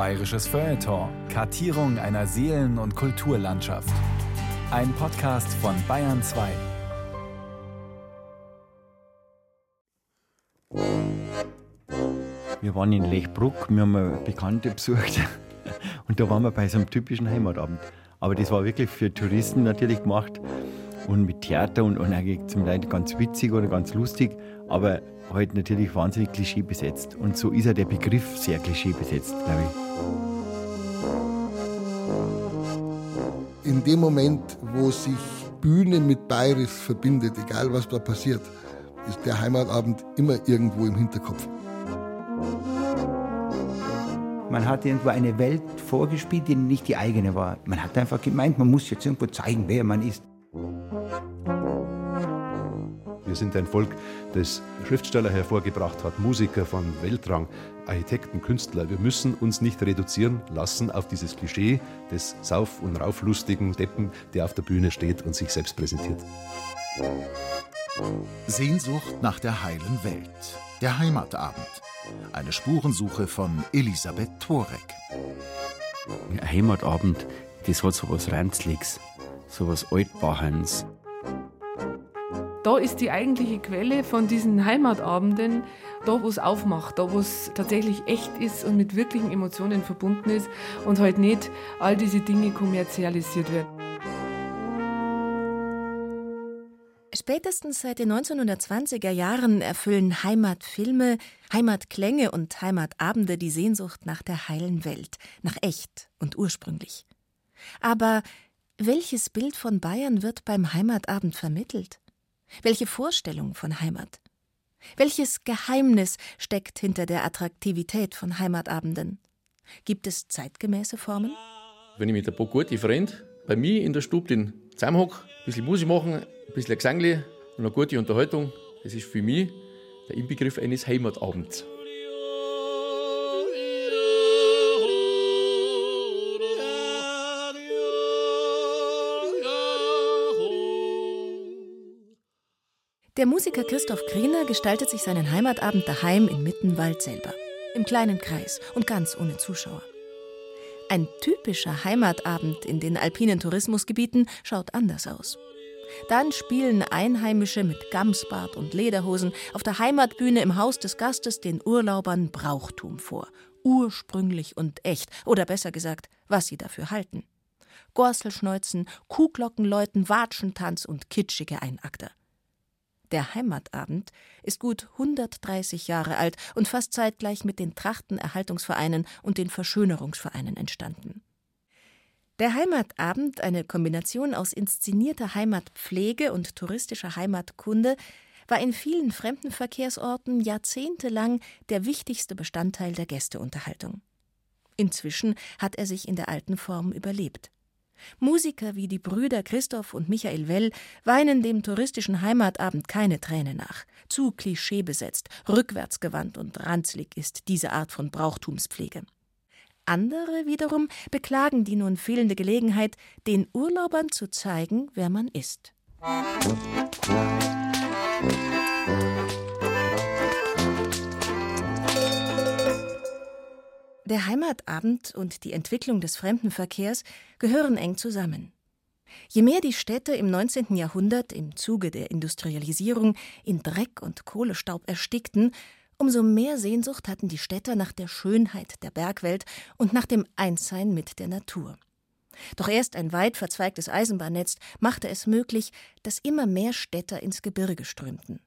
Bayerisches Feuilleton. Kartierung einer Seelen- und Kulturlandschaft. Ein Podcast von Bayern 2. Wir waren in Lechbruck, wir haben eine Bekannte besucht und da waren wir bei so einem typischen Heimatabend. Aber das war wirklich für Touristen natürlich gemacht und mit Theater und, und eigentlich zum Teil ganz witzig oder ganz lustig, aber halt natürlich wahnsinnig klischee besetzt. Und so ist ja der Begriff sehr klischee besetzt, glaube ich. In dem Moment, wo sich Bühne mit Bayerisch verbindet, egal was da passiert, ist der Heimatabend immer irgendwo im Hinterkopf. Man hat irgendwo eine Welt vorgespielt, die nicht die eigene war. Man hat einfach gemeint, man muss jetzt irgendwo zeigen, wer man ist. Wir sind ein Volk, das Schriftsteller hervorgebracht hat, Musiker von Weltrang, Architekten, Künstler. Wir müssen uns nicht reduzieren lassen auf dieses Klischee des sauf- und rauflustigen Deppen, der auf der Bühne steht und sich selbst präsentiert. Sehnsucht nach der heilen Welt. Der Heimatabend. Eine Spurensuche von Elisabeth Torek. Heimatabend, das hat so was Ranzliges, so was Altbachens. Da ist die eigentliche Quelle von diesen Heimatabenden, da wo es aufmacht, da wo es tatsächlich echt ist und mit wirklichen Emotionen verbunden ist und halt nicht all diese Dinge kommerzialisiert werden. Spätestens seit den 1920er Jahren erfüllen Heimatfilme, Heimatklänge und Heimatabende die Sehnsucht nach der heilen Welt, nach echt und ursprünglich. Aber welches Bild von Bayern wird beim Heimatabend vermittelt? Welche Vorstellung von Heimat? Welches Geheimnis steckt hinter der Attraktivität von Heimatabenden? Gibt es zeitgemäße Formen? Wenn ich mit ein paar guten Freunden bei mir in der Stube zusammenhocke, ein bisschen Musik machen, ein bisschen Gesangli und eine gute Unterhaltung, das ist für mich der Inbegriff eines Heimatabends. Der Musiker Christoph Griener gestaltet sich seinen Heimatabend daheim in Mittenwald selber. Im kleinen Kreis und ganz ohne Zuschauer. Ein typischer Heimatabend in den alpinen Tourismusgebieten schaut anders aus. Dann spielen Einheimische mit Gamsbart und Lederhosen auf der Heimatbühne im Haus des Gastes den Urlaubern Brauchtum vor. Ursprünglich und echt. Oder besser gesagt, was sie dafür halten. Gorselschneuzen, Kuhglockenläuten, Watschentanz und kitschige Einakter. Der Heimatabend ist gut 130 Jahre alt und fast zeitgleich mit den Trachtenerhaltungsvereinen und den Verschönerungsvereinen entstanden. Der Heimatabend, eine Kombination aus inszenierter Heimatpflege und touristischer Heimatkunde, war in vielen Fremdenverkehrsorten jahrzehntelang der wichtigste Bestandteil der Gästeunterhaltung. Inzwischen hat er sich in der alten Form überlebt. Musiker wie die Brüder Christoph und Michael Well weinen dem touristischen Heimatabend keine Träne nach. Zu klischeebesetzt, rückwärtsgewandt und ranzlig ist diese Art von Brauchtumspflege. Andere wiederum beklagen die nun fehlende Gelegenheit, den Urlaubern zu zeigen, wer man ist. Der Heimatabend und die Entwicklung des Fremdenverkehrs gehören eng zusammen. Je mehr die Städte im 19. Jahrhundert im Zuge der Industrialisierung in Dreck und Kohlestaub erstickten, umso mehr Sehnsucht hatten die Städter nach der Schönheit der Bergwelt und nach dem Einssein mit der Natur. Doch erst ein weit verzweigtes Eisenbahnnetz machte es möglich, dass immer mehr Städter ins Gebirge strömten.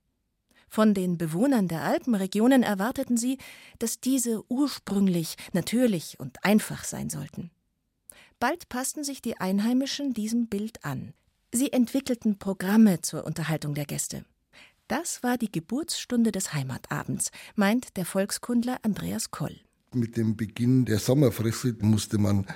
Von den Bewohnern der Alpenregionen erwarteten sie, dass diese ursprünglich, natürlich und einfach sein sollten. Bald passten sich die Einheimischen diesem Bild an. Sie entwickelten Programme zur Unterhaltung der Gäste. Das war die Geburtsstunde des Heimatabends, meint der Volkskundler Andreas Koll. Mit dem Beginn der Sommerfrisse musste man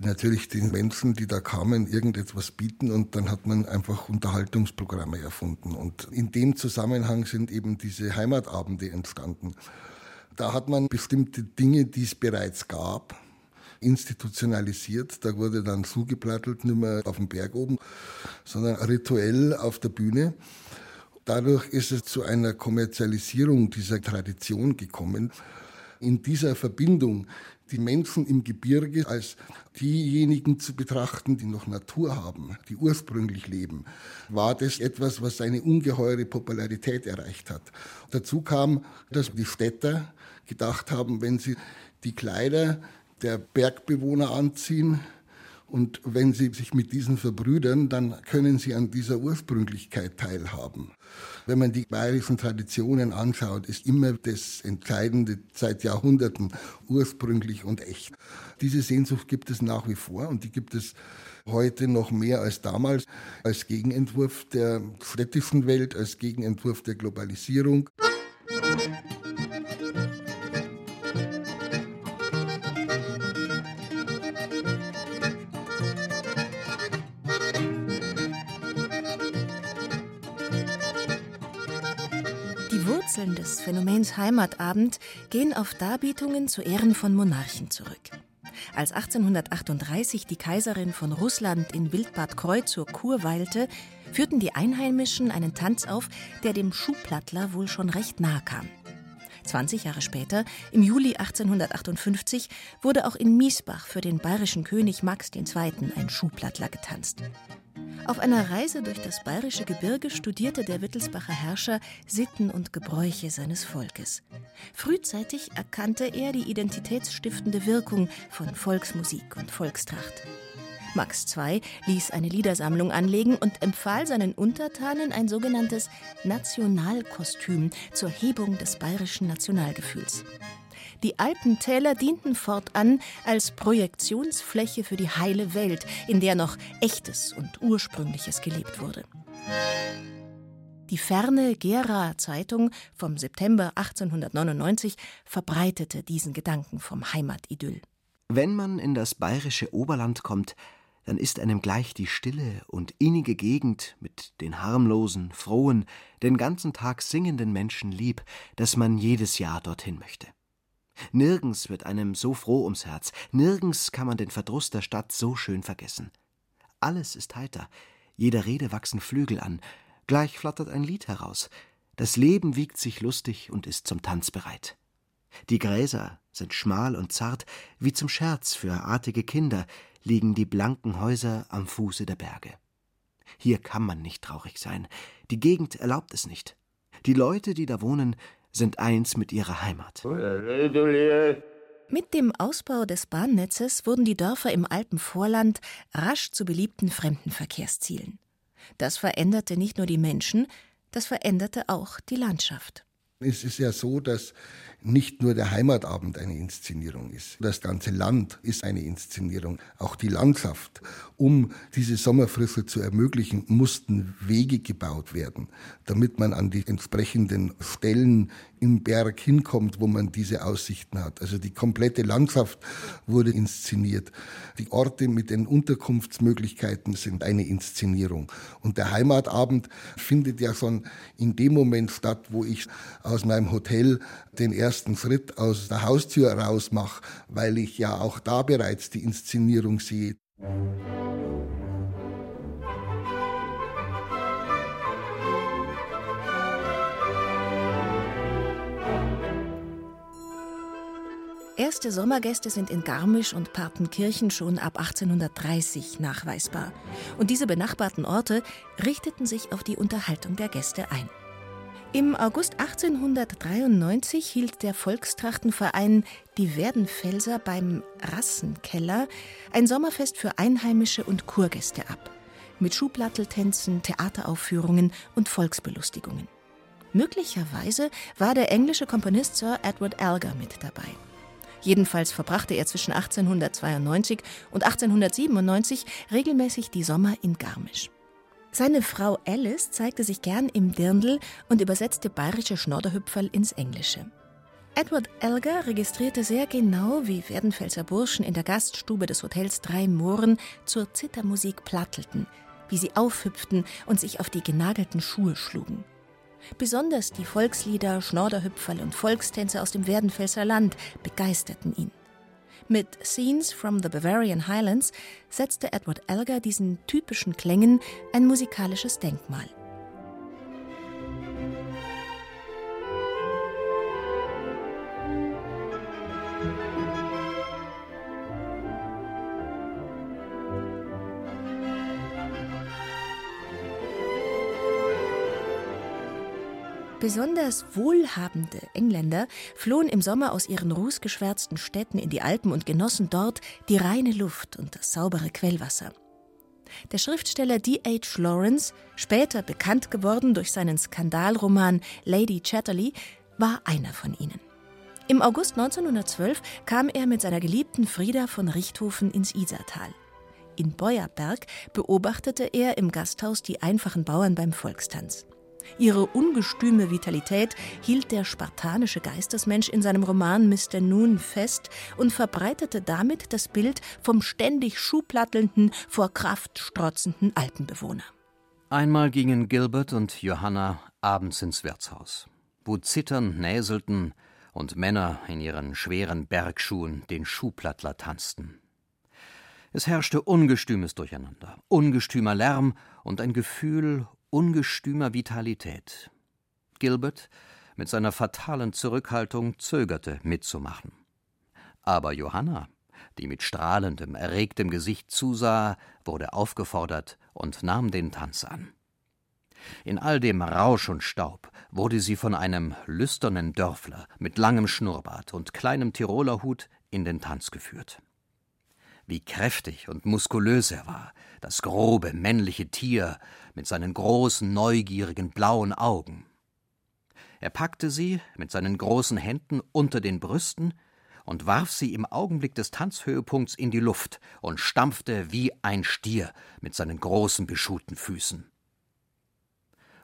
natürlich den Menschen, die da kamen, irgendetwas bieten und dann hat man einfach Unterhaltungsprogramme erfunden. Und in dem Zusammenhang sind eben diese Heimatabende entstanden. Da hat man bestimmte Dinge, die es bereits gab, institutionalisiert. Da wurde dann zugeplattelt, nicht mehr auf dem Berg oben, sondern rituell auf der Bühne. Dadurch ist es zu einer Kommerzialisierung dieser Tradition gekommen. In dieser Verbindung die Menschen im Gebirge als diejenigen zu betrachten, die noch Natur haben, die ursprünglich leben, war das etwas, was eine ungeheure Popularität erreicht hat. Dazu kam, dass die Städter gedacht haben, wenn sie die Kleider der Bergbewohner anziehen, und wenn sie sich mit diesen verbrüdern, dann können sie an dieser Ursprünglichkeit teilhaben. Wenn man die bayerischen Traditionen anschaut, ist immer das Entscheidende seit Jahrhunderten ursprünglich und echt. Diese Sehnsucht gibt es nach wie vor und die gibt es heute noch mehr als damals als Gegenentwurf der städtischen Welt, als Gegenentwurf der Globalisierung. Wurzeln des Phänomens Heimatabend gehen auf Darbietungen zu Ehren von Monarchen zurück. Als 1838 die Kaiserin von Russland in Wildbad Kreu zur Kur weilte, führten die Einheimischen einen Tanz auf, der dem Schuhplattler wohl schon recht nahe kam. 20 Jahre später, im Juli 1858, wurde auch in Miesbach für den bayerischen König Max II. ein Schuhplattler getanzt. Auf einer Reise durch das bayerische Gebirge studierte der Wittelsbacher Herrscher Sitten und Gebräuche seines Volkes. Frühzeitig erkannte er die identitätsstiftende Wirkung von Volksmusik und Volkstracht. Max II ließ eine Liedersammlung anlegen und empfahl seinen Untertanen ein sogenanntes Nationalkostüm zur Hebung des bayerischen Nationalgefühls. Die Alpentäler dienten fortan als Projektionsfläche für die heile Welt, in der noch echtes und ursprüngliches gelebt wurde. Die ferne Gera Zeitung vom September 1899 verbreitete diesen Gedanken vom Heimatidyll. Wenn man in das bayerische Oberland kommt, dann ist einem gleich die stille und innige Gegend mit den harmlosen, frohen, den ganzen Tag singenden Menschen lieb, dass man jedes Jahr dorthin möchte. Nirgends wird einem so froh ums Herz, nirgends kann man den Verdruss der Stadt so schön vergessen. Alles ist heiter, jeder Rede wachsen Flügel an, gleich flattert ein Lied heraus, das Leben wiegt sich lustig und ist zum Tanz bereit. Die Gräser sind schmal und zart, wie zum Scherz für artige Kinder liegen die blanken Häuser am Fuße der Berge. Hier kann man nicht traurig sein, die Gegend erlaubt es nicht. Die Leute, die da wohnen, sind eins mit ihrer Heimat. Mit dem Ausbau des Bahnnetzes wurden die Dörfer im Alpenvorland rasch zu beliebten Fremdenverkehrszielen. Das veränderte nicht nur die Menschen, das veränderte auch die Landschaft. Es ist ja so, dass nicht nur der Heimatabend eine Inszenierung ist. Das ganze Land ist eine Inszenierung. Auch die Landschaft. Um diese Sommerfrische zu ermöglichen, mussten Wege gebaut werden, damit man an die entsprechenden Stellen im Berg hinkommt, wo man diese Aussichten hat. Also die komplette Landschaft wurde inszeniert. Die Orte mit den Unterkunftsmöglichkeiten sind eine Inszenierung. Und der Heimatabend findet ja schon in dem Moment statt, wo ich aus meinem Hotel den ersten Schritt aus der Haustür raus mache, weil ich ja auch da bereits die Inszenierung sehe. Erste Sommergäste sind in Garmisch und Partenkirchen schon ab 1830 nachweisbar. Und diese benachbarten Orte richteten sich auf die Unterhaltung der Gäste ein. Im August 1893 hielt der Volkstrachtenverein Die Werdenfelser beim Rassenkeller ein Sommerfest für Einheimische und Kurgäste ab. Mit Schuhplatteltänzen, Theateraufführungen und Volksbelustigungen. Möglicherweise war der englische Komponist Sir Edward Elgar mit dabei. Jedenfalls verbrachte er zwischen 1892 und 1897 regelmäßig die Sommer in Garmisch. Seine Frau Alice zeigte sich gern im Dirndl und übersetzte bayerische Schnodderhüpferl ins Englische. Edward Elgar registrierte sehr genau, wie Werdenfelser Burschen in der Gaststube des Hotels Drei Mohren zur Zittermusik plattelten, wie sie aufhüpften und sich auf die genagelten Schuhe schlugen. Besonders die Volkslieder, Schnorderhüpferl und Volkstänze aus dem Werdenfelser Land begeisterten ihn. Mit Scenes from the Bavarian Highlands setzte Edward Elgar diesen typischen Klängen ein musikalisches Denkmal. Besonders wohlhabende Engländer flohen im Sommer aus ihren rußgeschwärzten Städten in die Alpen und genossen dort die reine Luft und das saubere Quellwasser. Der Schriftsteller D.H. Lawrence, später bekannt geworden durch seinen Skandalroman Lady Chatterley, war einer von ihnen. Im August 1912 kam er mit seiner geliebten Frieda von Richthofen ins Isartal. In Beuerberg beobachtete er im Gasthaus die einfachen Bauern beim Volkstanz. Ihre ungestüme Vitalität hielt der spartanische Geistesmensch in seinem Roman Mr. Noon fest und verbreitete damit das Bild vom ständig schuhplattelnden, vor Kraft strotzenden Alpenbewohner. Einmal gingen Gilbert und Johanna abends ins Wirtshaus, wo zitternd näselten und Männer in ihren schweren Bergschuhen den Schuhplattler tanzten. Es herrschte ungestümes Durcheinander, ungestümer Lärm und ein Gefühl ungestümer Vitalität. Gilbert mit seiner fatalen Zurückhaltung zögerte mitzumachen. Aber Johanna, die mit strahlendem, erregtem Gesicht zusah, wurde aufgefordert und nahm den Tanz an. In all dem Rausch und Staub wurde sie von einem lüsternen Dörfler mit langem Schnurrbart und kleinem Tirolerhut in den Tanz geführt. Wie kräftig und muskulös er war, das grobe männliche Tier mit seinen großen, neugierigen blauen Augen. Er packte sie mit seinen großen Händen unter den Brüsten und warf sie im Augenblick des Tanzhöhepunkts in die Luft und stampfte wie ein Stier mit seinen großen beschuhten Füßen.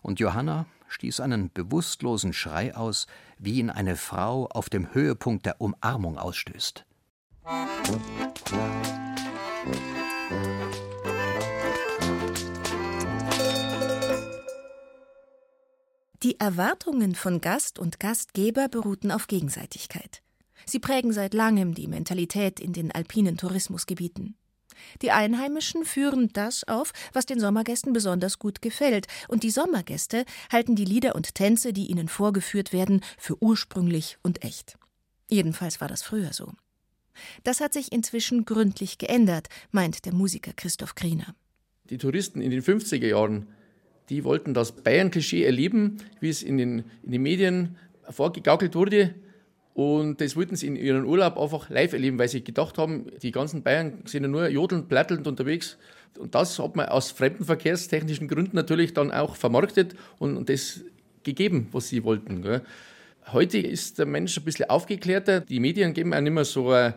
Und Johanna stieß einen bewusstlosen Schrei aus, wie ihn eine Frau auf dem Höhepunkt der Umarmung ausstößt. Die Erwartungen von Gast und Gastgeber beruhten auf Gegenseitigkeit. Sie prägen seit langem die Mentalität in den alpinen Tourismusgebieten. Die Einheimischen führen das auf, was den Sommergästen besonders gut gefällt, und die Sommergäste halten die Lieder und Tänze, die ihnen vorgeführt werden, für ursprünglich und echt. Jedenfalls war das früher so. Das hat sich inzwischen gründlich geändert, meint der Musiker Christoph Kriener. Die Touristen in den 50er Jahren, die wollten das Bayern-Klischee erleben, wie es in den, in den Medien vorgegaukelt wurde. Und das wollten sie in ihren Urlaub einfach live erleben, weil sie gedacht haben, die ganzen Bayern sind ja nur jodelnd, plattelnd unterwegs. Und das hat man aus fremdenverkehrstechnischen Gründen natürlich dann auch vermarktet und, und das gegeben, was sie wollten. Gell. Heute ist der Mensch ein bisschen aufgeklärter. Die Medien geben auch nicht mehr so ein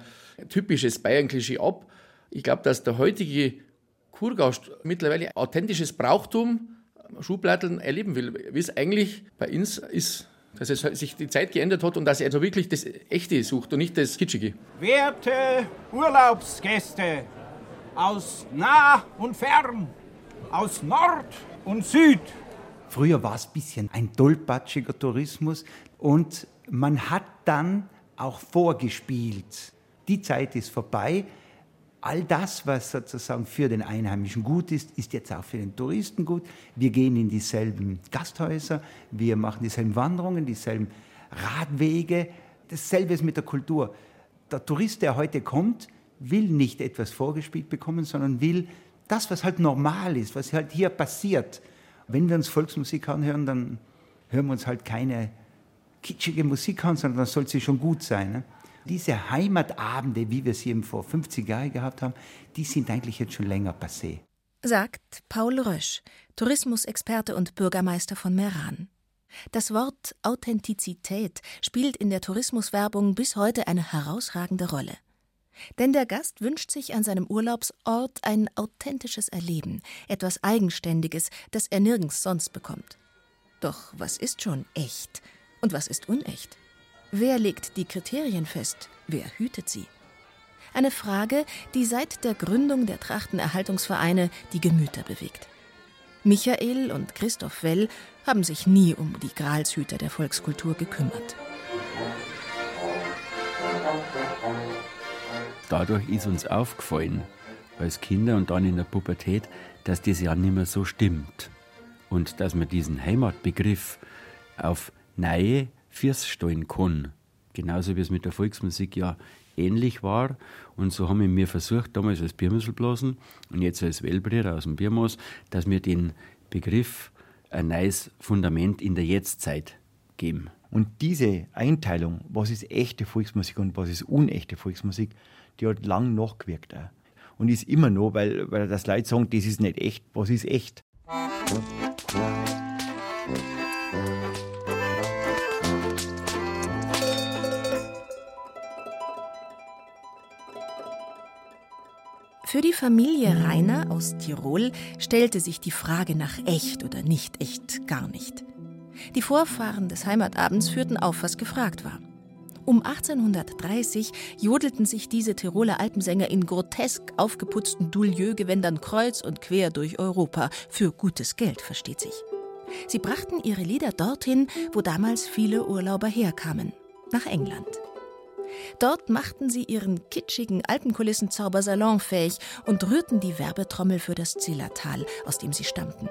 typisches Bayern-Klischee ab. Ich glaube, dass der heutige Kurgast mittlerweile authentisches Brauchtum, Schublatteln erleben will, wie es eigentlich bei uns ist. Dass es sich die Zeit geändert hat und dass er also wirklich das Echte sucht und nicht das Kitschige. Werte Urlaubsgäste aus nah und fern, aus Nord und Süd, Früher war es ein bisschen ein tollpatschiger Tourismus und man hat dann auch vorgespielt. Die Zeit ist vorbei. All das, was sozusagen für den Einheimischen gut ist, ist jetzt auch für den Touristen gut. Wir gehen in dieselben Gasthäuser, wir machen dieselben Wanderungen, dieselben Radwege. Dasselbe ist mit der Kultur. Der Tourist, der heute kommt, will nicht etwas vorgespielt bekommen, sondern will das, was halt normal ist, was halt hier passiert. Wenn wir uns Volksmusik anhören, dann hören wir uns halt keine kitschige Musik an, sondern das soll sie schon gut sein. Ne? Diese Heimatabende, wie wir sie eben vor 50 Jahren gehabt haben, die sind eigentlich jetzt schon länger passé. Sagt Paul Rösch, Tourismusexperte und Bürgermeister von Meran. Das Wort Authentizität spielt in der Tourismuswerbung bis heute eine herausragende Rolle. Denn der Gast wünscht sich an seinem Urlaubsort ein authentisches Erleben, etwas Eigenständiges, das er nirgends sonst bekommt. Doch was ist schon echt und was ist unecht? Wer legt die Kriterien fest? Wer hütet sie? Eine Frage, die seit der Gründung der Trachtenerhaltungsvereine die Gemüter bewegt. Michael und Christoph Well haben sich nie um die Gralshüter der Volkskultur gekümmert. dadurch ist uns aufgefallen, als Kinder und dann in der Pubertät, dass das ja nicht mehr so stimmt. Und dass man diesen Heimatbegriff auf neue Fürs stellen kann. Genauso wie es mit der Volksmusik ja ähnlich war. Und so haben wir versucht, damals als Biermüsselblasen und jetzt als Wellbrüder aus dem Biermoos, dass wir den Begriff ein neues Fundament in der Jetztzeit geben. Und diese Einteilung, was ist echte Volksmusik und was ist unechte Volksmusik, die hat lang nachgewirkt. Auch. Und ist immer noch, weil, weil das Leute sagen, das ist nicht echt, was ist echt. Für die Familie Rainer aus Tirol stellte sich die Frage nach echt oder nicht echt gar nicht. Die Vorfahren des Heimatabends führten auf, was gefragt war. Um 1830 jodelten sich diese Tiroler Alpensänger in grotesk aufgeputzten Doulieu-Gewändern kreuz und quer durch Europa. Für gutes Geld, versteht sich. Sie brachten ihre Lieder dorthin, wo damals viele Urlauber herkamen, nach England. Dort machten sie ihren kitschigen Alpenkulissenzauber salonfähig und rührten die Werbetrommel für das Zillertal, aus dem sie stammten.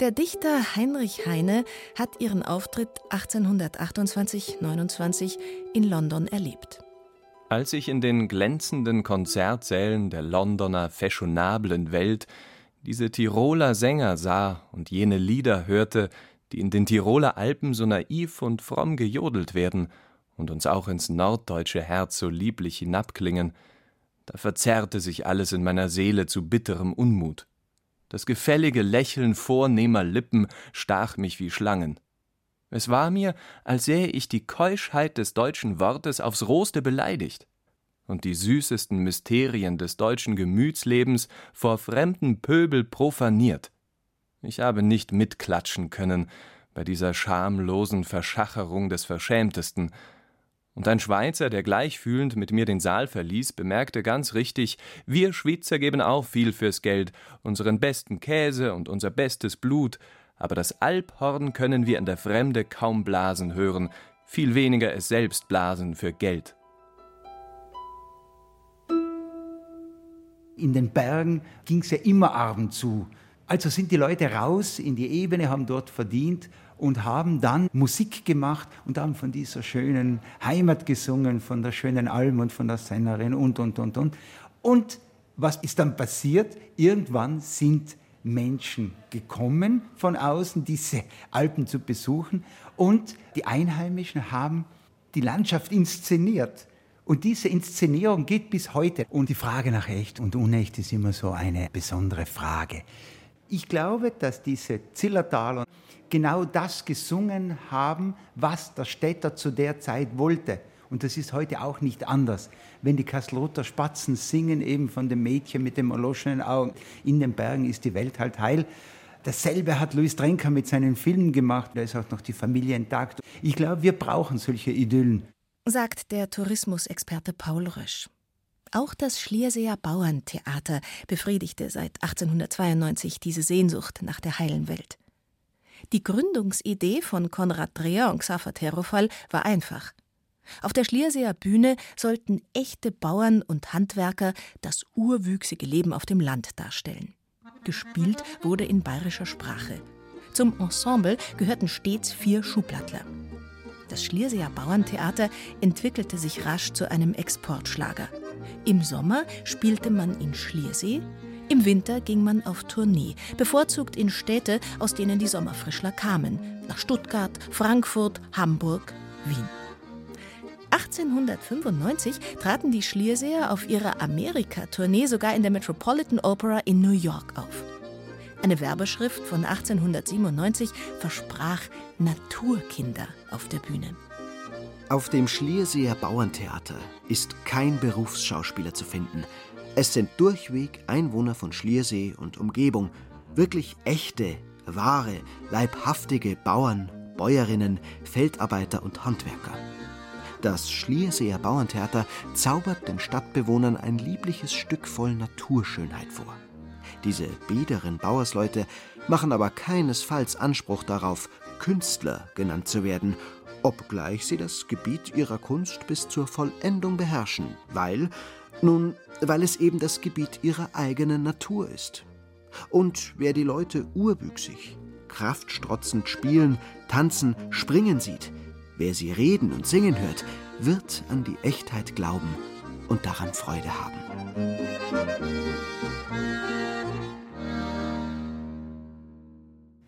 Der Dichter Heinrich Heine hat ihren Auftritt 1828-29 in London erlebt. Als ich in den glänzenden Konzertsälen der Londoner fashionablen Welt diese Tiroler Sänger sah und jene Lieder hörte, die in den Tiroler Alpen so naiv und fromm gejodelt werden und uns auch ins norddeutsche Herz so lieblich hinabklingen, da verzerrte sich alles in meiner Seele zu bitterem Unmut. Das gefällige Lächeln vornehmer Lippen stach mich wie Schlangen. Es war mir, als sähe ich die Keuschheit des deutschen Wortes aufs rohste beleidigt und die süßesten Mysterien des deutschen Gemütslebens vor fremden Pöbel profaniert. Ich habe nicht mitklatschen können bei dieser schamlosen Verschacherung des Verschämtesten, und ein Schweizer, der gleichfühlend mit mir den Saal verließ, bemerkte ganz richtig, wir Schweizer geben auch viel fürs Geld, unseren besten Käse und unser bestes Blut, aber das Alphorn können wir in der Fremde kaum blasen hören, viel weniger es selbst blasen für Geld. In den Bergen ging es ja immer arm zu. Also sind die Leute raus in die Ebene, haben dort verdient und haben dann Musik gemacht und haben von dieser schönen Heimat gesungen, von der schönen Alm und von der Sängerin und, und, und, und. Und was ist dann passiert? Irgendwann sind Menschen gekommen von außen, diese Alpen zu besuchen und die Einheimischen haben die Landschaft inszeniert. Und diese Inszenierung geht bis heute. Und die Frage nach echt und unecht ist immer so eine besondere Frage. Ich glaube, dass diese Zillertaler genau das gesungen haben, was der Städter zu der Zeit wollte. Und das ist heute auch nicht anders. Wenn die Kasloter Spatzen singen, eben von dem Mädchen mit dem erloschenen Augen, in den Bergen ist die Welt halt heil. Dasselbe hat Louis Trenker mit seinen Filmen gemacht. Da ist auch noch die Familie intakt. Ich glaube, wir brauchen solche Idyllen. Sagt der Tourismusexperte Paul Rösch. Auch das Schlierseer Bauerntheater befriedigte seit 1892 diese Sehnsucht nach der heilen Welt. Die Gründungsidee von Konrad Dreher und Xaver Terofal war einfach. Auf der Schlierseer Bühne sollten echte Bauern und Handwerker das urwüchsige Leben auf dem Land darstellen. Gespielt wurde in bayerischer Sprache. Zum Ensemble gehörten stets vier Schublattler. Das Schlierseer Bauerntheater entwickelte sich rasch zu einem Exportschlager. Im Sommer spielte man in Schliersee, im Winter ging man auf Tournee, bevorzugt in Städte, aus denen die Sommerfrischler kamen, nach Stuttgart, Frankfurt, Hamburg, Wien. 1895 traten die Schlierseer auf ihrer Amerika-Tournee sogar in der Metropolitan Opera in New York auf. Eine Werbeschrift von 1897 versprach Naturkinder auf der Bühne. Auf dem Schlierseer Bauerntheater ist kein Berufsschauspieler zu finden, es sind durchweg Einwohner von Schliersee und Umgebung, wirklich echte, wahre, leibhaftige Bauern, Bäuerinnen, Feldarbeiter und Handwerker. Das Schlierseer Bauerntheater zaubert den Stadtbewohnern ein liebliches Stück voll Naturschönheit vor. Diese biederen Bauersleute machen aber keinesfalls Anspruch darauf, Künstler genannt zu werden, obgleich sie das Gebiet ihrer Kunst bis zur Vollendung beherrschen, weil nun, weil es eben das Gebiet ihrer eigenen Natur ist. Und wer die Leute urwüchsig, kraftstrotzend spielen, tanzen, springen sieht, wer sie reden und singen hört, wird an die Echtheit glauben und daran Freude haben.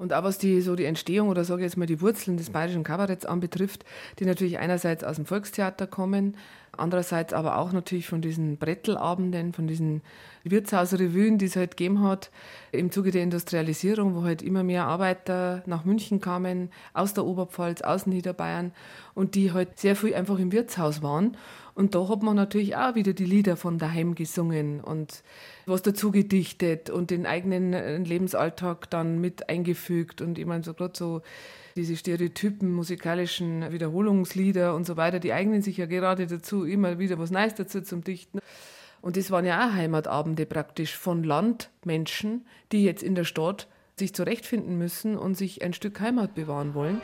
Und auch was die, so die Entstehung oder sage ich jetzt mal die Wurzeln des bayerischen Kabaretts anbetrifft, die natürlich einerseits aus dem Volkstheater kommen, andererseits aber auch natürlich von diesen Brettelabenden, von diesen Wirtshausrevuen, die es halt gegeben hat im Zuge der Industrialisierung, wo halt immer mehr Arbeiter nach München kamen, aus der Oberpfalz, aus Niederbayern und die halt sehr viel einfach im Wirtshaus waren. Und da hat man natürlich auch wieder die Lieder von daheim gesungen und was dazu gedichtet und den eigenen äh, Lebensalltag dann mit eingefügt. Und ich meine, so gerade so diese Stereotypen, musikalischen Wiederholungslieder und so weiter, die eignen sich ja gerade dazu, immer wieder was Neues dazu zum Dichten. Und das waren ja auch Heimatabende praktisch von Landmenschen, die jetzt in der Stadt sich zurechtfinden müssen und sich ein Stück Heimat bewahren wollen.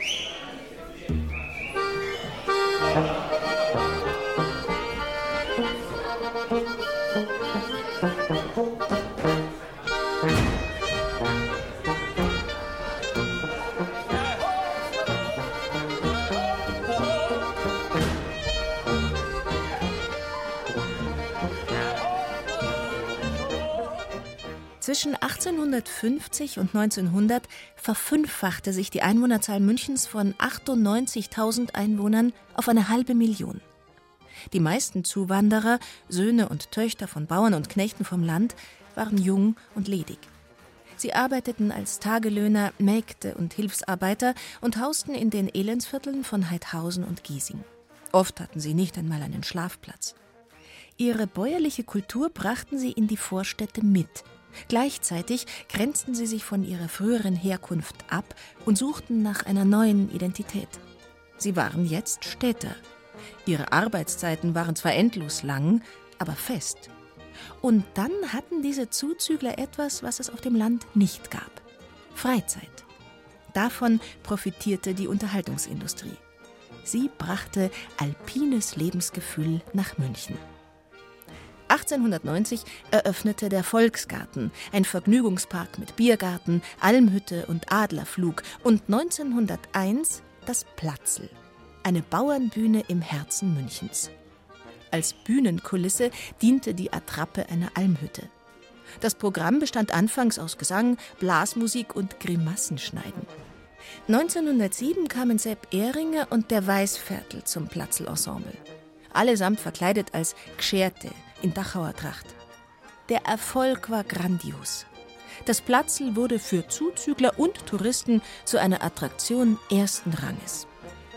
Zwischen 1850 und 1900 verfünffachte sich die Einwohnerzahl Münchens von 98.000 Einwohnern auf eine halbe Million. Die meisten Zuwanderer, Söhne und Töchter von Bauern und Knechten vom Land, waren jung und ledig. Sie arbeiteten als Tagelöhner, Mägde und Hilfsarbeiter und hausten in den Elendsvierteln von Heidhausen und Giesing. Oft hatten sie nicht einmal einen Schlafplatz. Ihre bäuerliche Kultur brachten sie in die Vorstädte mit – Gleichzeitig grenzten sie sich von ihrer früheren Herkunft ab und suchten nach einer neuen Identität. Sie waren jetzt Städter. Ihre Arbeitszeiten waren zwar endlos lang, aber fest. Und dann hatten diese Zuzügler etwas, was es auf dem Land nicht gab. Freizeit. Davon profitierte die Unterhaltungsindustrie. Sie brachte alpines Lebensgefühl nach München. 1890 eröffnete der Volksgarten, ein Vergnügungspark mit Biergarten, Almhütte und Adlerflug und 1901 das Platzl, eine Bauernbühne im Herzen Münchens. Als Bühnenkulisse diente die Attrappe einer Almhütte. Das Programm bestand anfangs aus Gesang, Blasmusik und Grimassenschneiden. 1907 kamen Sepp Ehringer und der Weißviertel zum Platzl-Ensemble. Allesamt verkleidet als Gscherte, in Dachauer Tracht. Der Erfolg war grandios. Das Platzl wurde für Zuzügler und Touristen zu einer Attraktion ersten Ranges.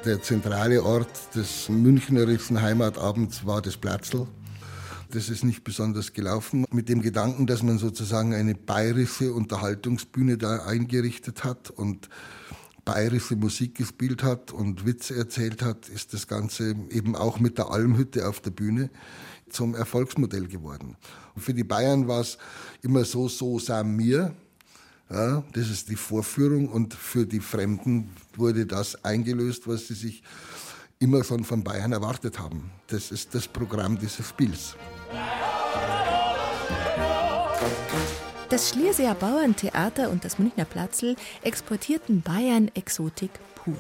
Der zentrale Ort des münchnerischen Heimatabends war das Platzl. Das ist nicht besonders gelaufen. Mit dem Gedanken, dass man sozusagen eine bayerische Unterhaltungsbühne da eingerichtet hat und bayerische Musik gespielt hat und Witze erzählt hat, ist das Ganze eben auch mit der Almhütte auf der Bühne zum Erfolgsmodell geworden. Und für die Bayern war es immer so, so sagen mir. Ja, das ist die Vorführung und für die Fremden wurde das eingelöst, was sie sich immer schon von Bayern erwartet haben. Das ist das Programm dieses Spiels. Das Schlierseer Bauerntheater und das Münchner Platzl exportierten Bayern-Exotik pur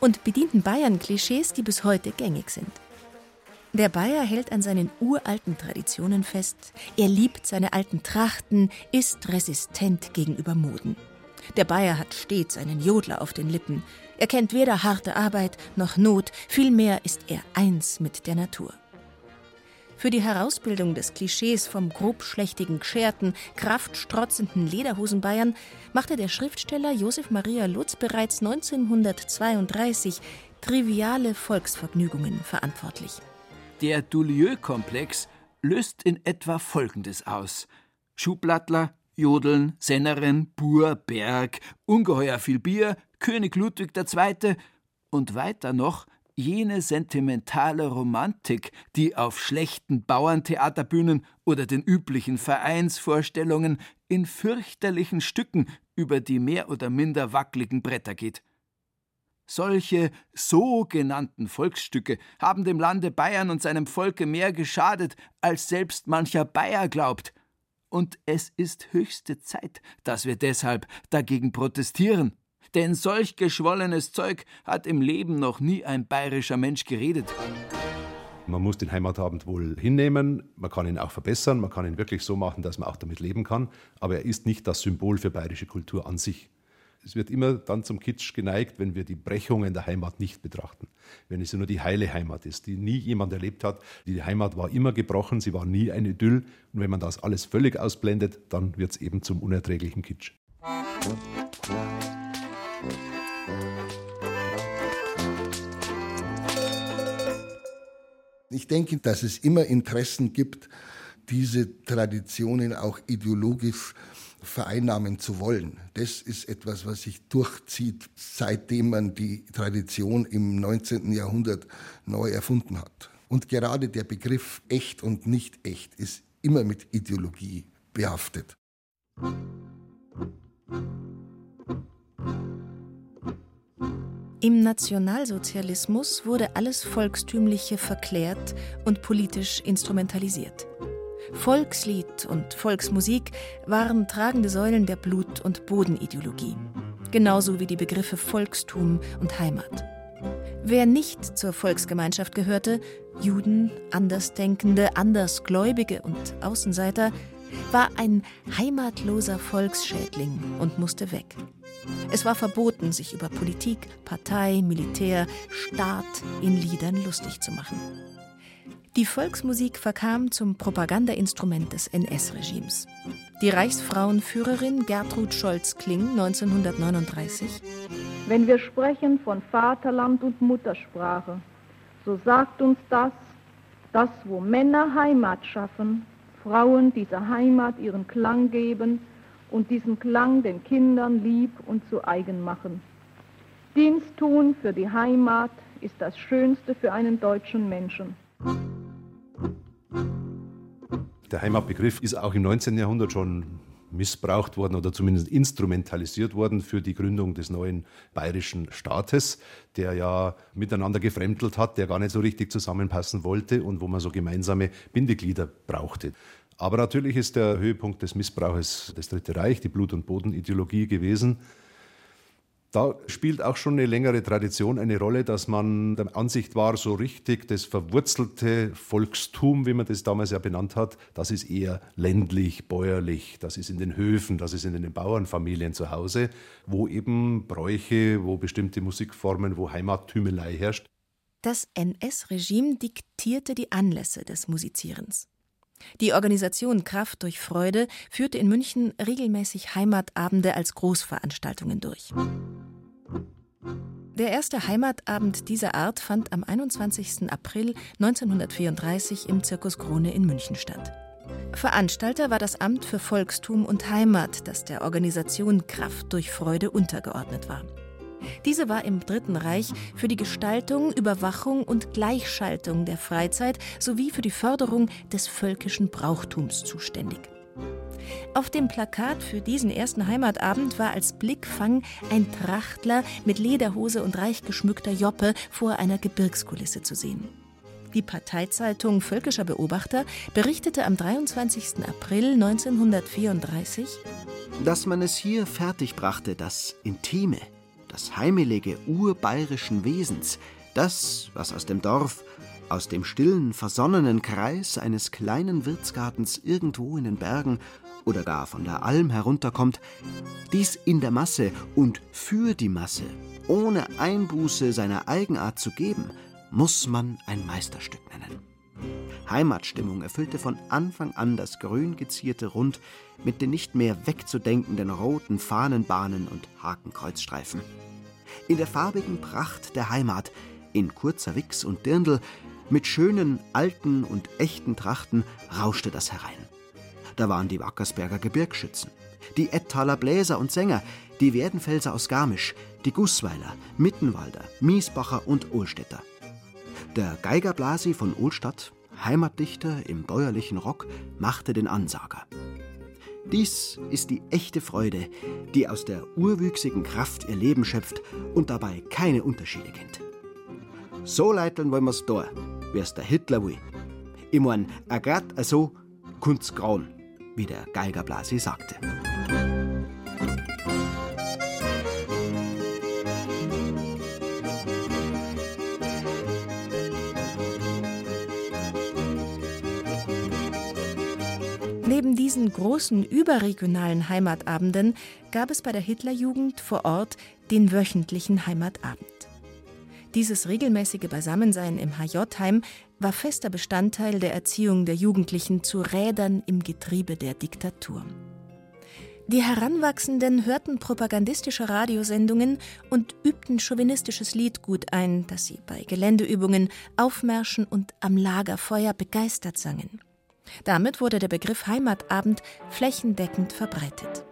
und bedienten Bayern-Klischees, die bis heute gängig sind. Der Bayer hält an seinen uralten Traditionen fest. Er liebt seine alten Trachten, ist resistent gegenüber Moden. Der Bayer hat stets einen Jodler auf den Lippen. Er kennt weder harte Arbeit noch Not, vielmehr ist er eins mit der Natur. Für die Herausbildung des Klischees vom grobschlächtigen, gescherten, kraftstrotzenden Lederhosenbayern machte der Schriftsteller Josef Maria Lutz bereits 1932 triviale Volksvergnügungen verantwortlich. Der Dulieu-Komplex löst in etwa Folgendes aus: Schublattler, Jodeln, Sennerin, Bur, Berg, ungeheuer viel Bier, König Ludwig II. und weiter noch jene sentimentale Romantik, die auf schlechten Bauerntheaterbühnen oder den üblichen Vereinsvorstellungen in fürchterlichen Stücken über die mehr oder minder wackeligen Bretter geht. Solche sogenannten Volksstücke haben dem Lande Bayern und seinem Volke mehr geschadet, als selbst mancher Bayer glaubt. Und es ist höchste Zeit, dass wir deshalb dagegen protestieren. Denn solch geschwollenes Zeug hat im Leben noch nie ein bayerischer Mensch geredet. Man muss den Heimatabend wohl hinnehmen, man kann ihn auch verbessern, man kann ihn wirklich so machen, dass man auch damit leben kann, aber er ist nicht das Symbol für bayerische Kultur an sich. Es wird immer dann zum Kitsch geneigt, wenn wir die Brechungen der Heimat nicht betrachten. Wenn es nur die heile Heimat ist, die nie jemand erlebt hat. Die Heimat war immer gebrochen, sie war nie ein Idyll. Und wenn man das alles völlig ausblendet, dann wird es eben zum unerträglichen Kitsch. Ich denke, dass es immer Interessen gibt, diese Traditionen auch ideologisch vereinnahmen zu wollen. Das ist etwas, was sich durchzieht, seitdem man die Tradition im 19. Jahrhundert neu erfunden hat. Und gerade der Begriff echt und nicht echt ist immer mit Ideologie behaftet. Im Nationalsozialismus wurde alles Volkstümliche verklärt und politisch instrumentalisiert. Volkslied und Volksmusik waren tragende Säulen der Blut- und Bodenideologie, genauso wie die Begriffe Volkstum und Heimat. Wer nicht zur Volksgemeinschaft gehörte, Juden, Andersdenkende, Andersgläubige und Außenseiter, war ein heimatloser Volksschädling und musste weg. Es war verboten, sich über Politik, Partei, Militär, Staat in Liedern lustig zu machen. Die Volksmusik verkam zum Propagandainstrument des NS-Regimes. Die Reichsfrauenführerin Gertrud Scholz-Kling 1939 Wenn wir sprechen von Vaterland und Muttersprache, so sagt uns das, dass wo Männer Heimat schaffen, Frauen dieser Heimat ihren Klang geben und diesen Klang den Kindern lieb und zu eigen machen. Dienst tun für die Heimat ist das Schönste für einen deutschen Menschen. Der Heimatbegriff ist auch im 19. Jahrhundert schon missbraucht worden oder zumindest instrumentalisiert worden für die Gründung des neuen bayerischen Staates, der ja miteinander gefremdelt hat, der gar nicht so richtig zusammenpassen wollte und wo man so gemeinsame Bindeglieder brauchte. Aber natürlich ist der Höhepunkt des Missbrauches das Dritte Reich, die Blut- und Bodenideologie gewesen. Da spielt auch schon eine längere Tradition eine Rolle, dass man der Ansicht war, so richtig das verwurzelte Volkstum, wie man das damals ja benannt hat, das ist eher ländlich, bäuerlich, das ist in den Höfen, das ist in den Bauernfamilien zu Hause, wo eben Bräuche, wo bestimmte Musikformen, wo Heimattümelei herrscht. Das NS-Regime diktierte die Anlässe des Musizierens. Die Organisation Kraft durch Freude führte in München regelmäßig Heimatabende als Großveranstaltungen durch. Der erste Heimatabend dieser Art fand am 21. April 1934 im Zirkus Krone in München statt. Veranstalter war das Amt für Volkstum und Heimat, das der Organisation Kraft durch Freude untergeordnet war. Diese war im Dritten Reich für die Gestaltung, Überwachung und Gleichschaltung der Freizeit sowie für die Förderung des völkischen Brauchtums zuständig. Auf dem Plakat für diesen ersten Heimatabend war als Blickfang ein Trachtler mit Lederhose und reich geschmückter Joppe vor einer Gebirgskulisse zu sehen. Die Parteizeitung Völkischer Beobachter berichtete am 23. April 1934, dass man es hier fertigbrachte, das Intime, das heimelige urbayerischen Wesens, das, was aus dem Dorf, aus dem stillen, versonnenen Kreis eines kleinen Wirtsgartens irgendwo in den Bergen oder gar von der Alm herunterkommt, dies in der Masse und für die Masse, ohne Einbuße seiner Eigenart zu geben, muss man ein Meisterstück nennen. Heimatstimmung erfüllte von Anfang an das grün gezierte Rund mit den nicht mehr wegzudenkenden roten Fahnenbahnen und Hakenkreuzstreifen. In der farbigen Pracht der Heimat, in kurzer Wichs und Dirndl, mit schönen alten und echten Trachten rauschte das herein. Da waren die Wackersberger Gebirgsschützen, die Ettaler Bläser und Sänger, die Werdenfelser aus Garmisch, die Gussweiler, Mittenwalder, Miesbacher und Ohlstädter. Der Geiger Blasi von Ohlstadt, Heimatdichter im bäuerlichen Rock, machte den Ansager. Dies ist die echte Freude, die aus der urwüchsigen Kraft ihr Leben schöpft und dabei keine Unterschiede kennt. So leiteln wollen wir's da, wie's der Hitler will. Ich mein, a grad so kunst's grauen, wie der Geiger Blasi sagte. Diesen großen überregionalen Heimatabenden gab es bei der Hitlerjugend vor Ort den wöchentlichen Heimatabend. Dieses regelmäßige Beisammensein im HJ-Heim war fester Bestandteil der Erziehung der Jugendlichen zu Rädern im Getriebe der Diktatur. Die Heranwachsenden hörten propagandistische Radiosendungen und übten chauvinistisches Liedgut ein, das sie bei Geländeübungen, Aufmärschen und am Lagerfeuer begeistert sangen. Damit wurde der Begriff Heimatabend flächendeckend verbreitet.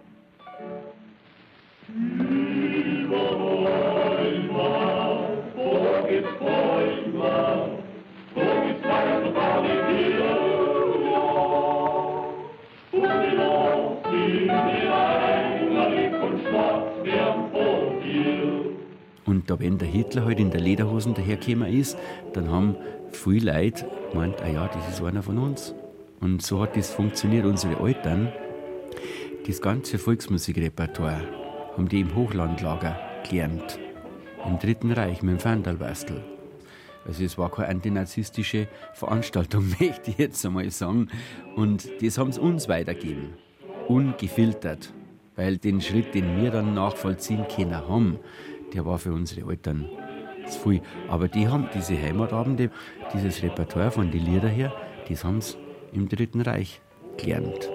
Und da, wenn der Hitler halt in der Lederhosen dahergekommen ist, dann haben viele Leute gemeint, ah ja, das ist einer von uns. Und so hat das funktioniert. Unsere Eltern, das ganze Volksmusikrepertoire, haben die im Hochlandlager gelernt. Im Dritten Reich mit dem Fandalbastel. Also es war keine antinazistische Veranstaltung, möchte ich jetzt einmal sagen. Und das haben sie uns weitergegeben. Ungefiltert. Weil den Schritt, den wir dann nachvollziehen können haben, der war für unsere Eltern zu viel. Aber die haben diese Heimatabende, dieses Repertoire von den Lieder her, das haben sie im Dritten Reich gelernt.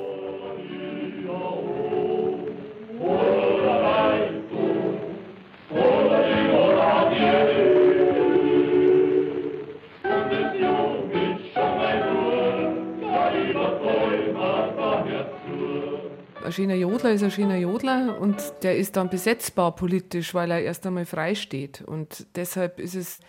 ein schöner Jodler ist ein schöner Jodler und der ist dann besetzbar politisch, weil er erst einmal frei steht. Und deshalb ist es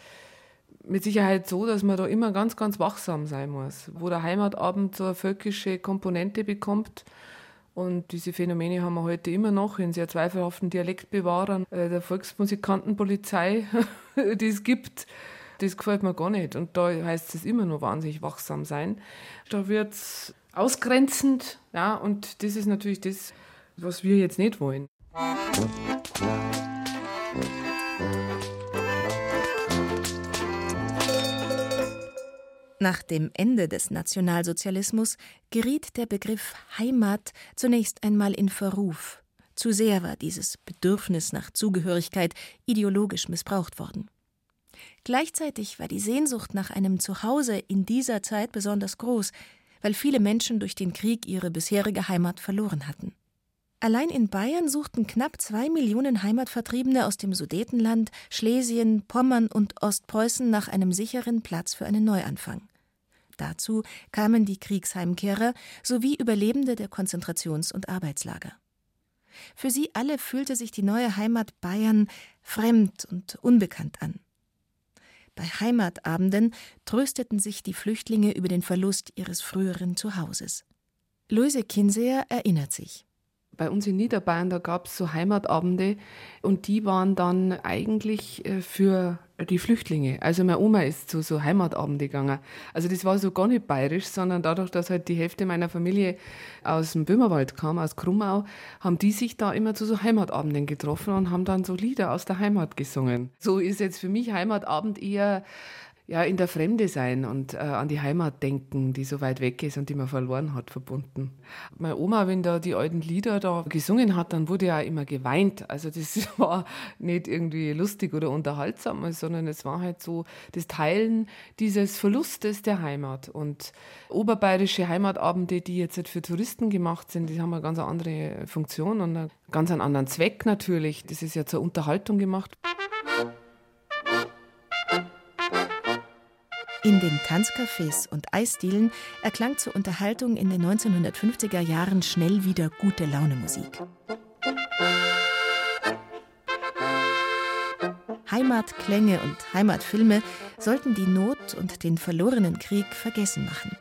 mit Sicherheit so, dass man da immer ganz, ganz wachsam sein muss, wo der Heimatabend so eine völkische Komponente bekommt. Und diese Phänomene haben wir heute immer noch in sehr zweifelhaften Dialektbewahrern äh, der Volksmusikantenpolizei, die es gibt. Das gefällt mir gar nicht. Und da heißt es immer nur wahnsinnig wachsam sein. Da wird es ausgrenzend, ja, und das ist natürlich das, was wir jetzt nicht wollen. Nach dem Ende des Nationalsozialismus geriet der Begriff Heimat zunächst einmal in Verruf. Zu sehr war dieses Bedürfnis nach Zugehörigkeit ideologisch missbraucht worden. Gleichzeitig war die Sehnsucht nach einem Zuhause in dieser Zeit besonders groß, weil viele Menschen durch den Krieg ihre bisherige Heimat verloren hatten. Allein in Bayern suchten knapp zwei Millionen Heimatvertriebene aus dem Sudetenland, Schlesien, Pommern und Ostpreußen nach einem sicheren Platz für einen Neuanfang. Dazu kamen die Kriegsheimkehrer sowie Überlebende der Konzentrations- und Arbeitslager. Für sie alle fühlte sich die neue Heimat Bayern fremd und unbekannt an. Bei Heimatabenden trösteten sich die Flüchtlinge über den Verlust ihres früheren Zuhauses. Luise Kinseer erinnert sich. Bei uns in Niederbayern, da gab es so Heimatabende und die waren dann eigentlich äh, für die Flüchtlinge. Also meine Oma ist zu so Heimatabende gegangen. Also das war so gar nicht bayerisch, sondern dadurch, dass halt die Hälfte meiner Familie aus dem Böhmerwald kam, aus Krummau, haben die sich da immer zu so Heimatabenden getroffen und haben dann so Lieder aus der Heimat gesungen. So ist jetzt für mich Heimatabend eher ja, in der Fremde sein und äh, an die Heimat denken, die so weit weg ist und die man verloren hat, verbunden. Meine Oma, wenn da die alten Lieder da gesungen hat, dann wurde ja immer geweint. Also das war nicht irgendwie lustig oder unterhaltsam, sondern es war halt so das Teilen dieses Verlustes der Heimat. Und oberbayerische Heimatabende, die jetzt halt für Touristen gemacht sind, die haben eine ganz andere Funktion und einen ganz anderen Zweck natürlich. Das ist ja zur Unterhaltung gemacht. In den Tanzcafés und Eisdielen erklang zur Unterhaltung in den 1950er Jahren schnell wieder gute Laune Musik. Heimatklänge und Heimatfilme sollten die Not und den verlorenen Krieg vergessen machen.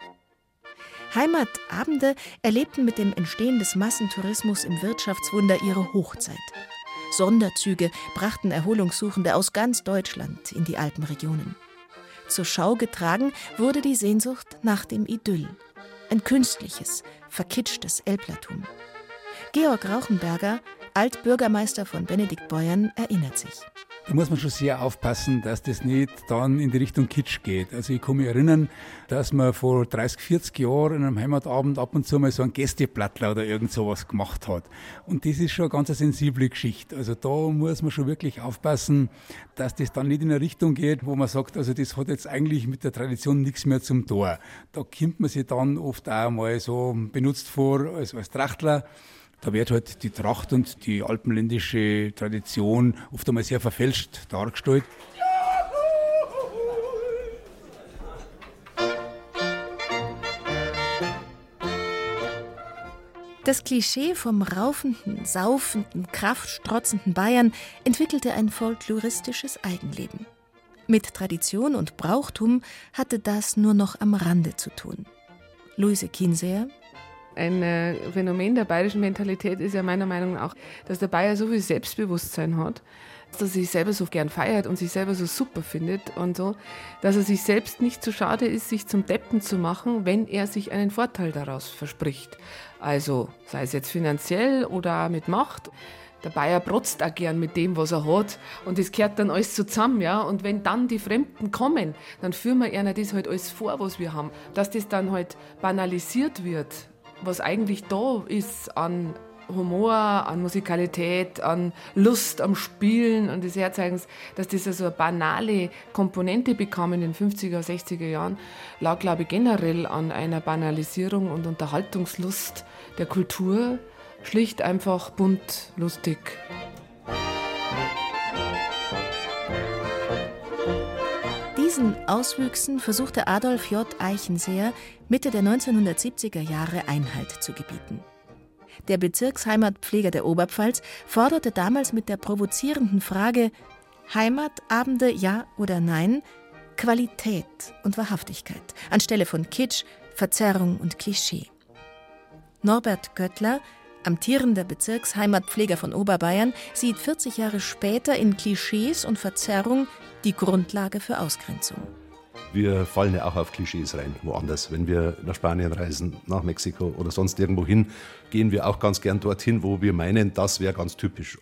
Heimatabende erlebten mit dem Entstehen des Massentourismus im Wirtschaftswunder ihre Hochzeit. Sonderzüge brachten Erholungssuchende aus ganz Deutschland in die Alpenregionen. Zur Schau getragen wurde die Sehnsucht nach dem Idyll. Ein künstliches, verkitschtes Elblertum. Georg Rauchenberger, Altbürgermeister von Benediktbeuern, erinnert sich. Da muss man schon sehr aufpassen, dass das nicht dann in die Richtung Kitsch geht. Also ich kann mich erinnern, dass man vor 30, 40 Jahren in einem Heimatabend ab und zu mal so ein Gästeplattler oder irgend sowas gemacht hat. Und das ist schon eine ganz sensible Geschichte. Also da muss man schon wirklich aufpassen, dass das dann nicht in eine Richtung geht, wo man sagt, also das hat jetzt eigentlich mit der Tradition nichts mehr zum Tor. Da kommt man sich dann oft auch mal so benutzt vor als, als Trachtler. Da wird halt die Tracht und die alpenländische Tradition oft einmal sehr verfälscht dargestellt. Das Klischee vom raufenden, saufenden, kraftstrotzenden Bayern entwickelte ein folkloristisches Eigenleben. Mit Tradition und Brauchtum hatte das nur noch am Rande zu tun. Luise Kinseer, ein äh, Phänomen der bayerischen Mentalität ist ja meiner Meinung nach auch, dass der Bayer so viel Selbstbewusstsein hat, dass er sich selber so gern feiert und sich selber so super findet und so, dass er sich selbst nicht zu schade ist, sich zum Deppen zu machen, wenn er sich einen Vorteil daraus verspricht. Also sei es jetzt finanziell oder mit Macht. Der Bayer protzt auch gern mit dem, was er hat. Und das kehrt dann alles zusammen, ja. Und wenn dann die Fremden kommen, dann führen wir ihnen das halt alles vor, was wir haben. Dass das dann halt banalisiert wird, was eigentlich da ist an Humor, an Musikalität, an Lust am Spielen und des Herzeigens, dass das also eine banale Komponente bekam in den 50er, 60er Jahren, lag, glaube ich, generell an einer Banalisierung und Unterhaltungslust der Kultur. Schlicht einfach bunt, lustig. Diesen Auswüchsen versuchte Adolf J. Eichenseer Mitte der 1970er Jahre Einhalt zu gebieten. Der Bezirksheimatpfleger der Oberpfalz forderte damals mit der provozierenden Frage Heimatabende ja oder nein Qualität und Wahrhaftigkeit anstelle von Kitsch, Verzerrung und Klischee. Norbert Göttler, amtierender Bezirksheimatpfleger von Oberbayern, sieht 40 Jahre später in Klischees und Verzerrung die Grundlage für Ausgrenzung. Wir fallen ja auch auf Klischees rein, woanders. Wenn wir nach Spanien reisen, nach Mexiko oder sonst irgendwo hin, gehen wir auch ganz gern dorthin, wo wir meinen, das wäre ganz typisch.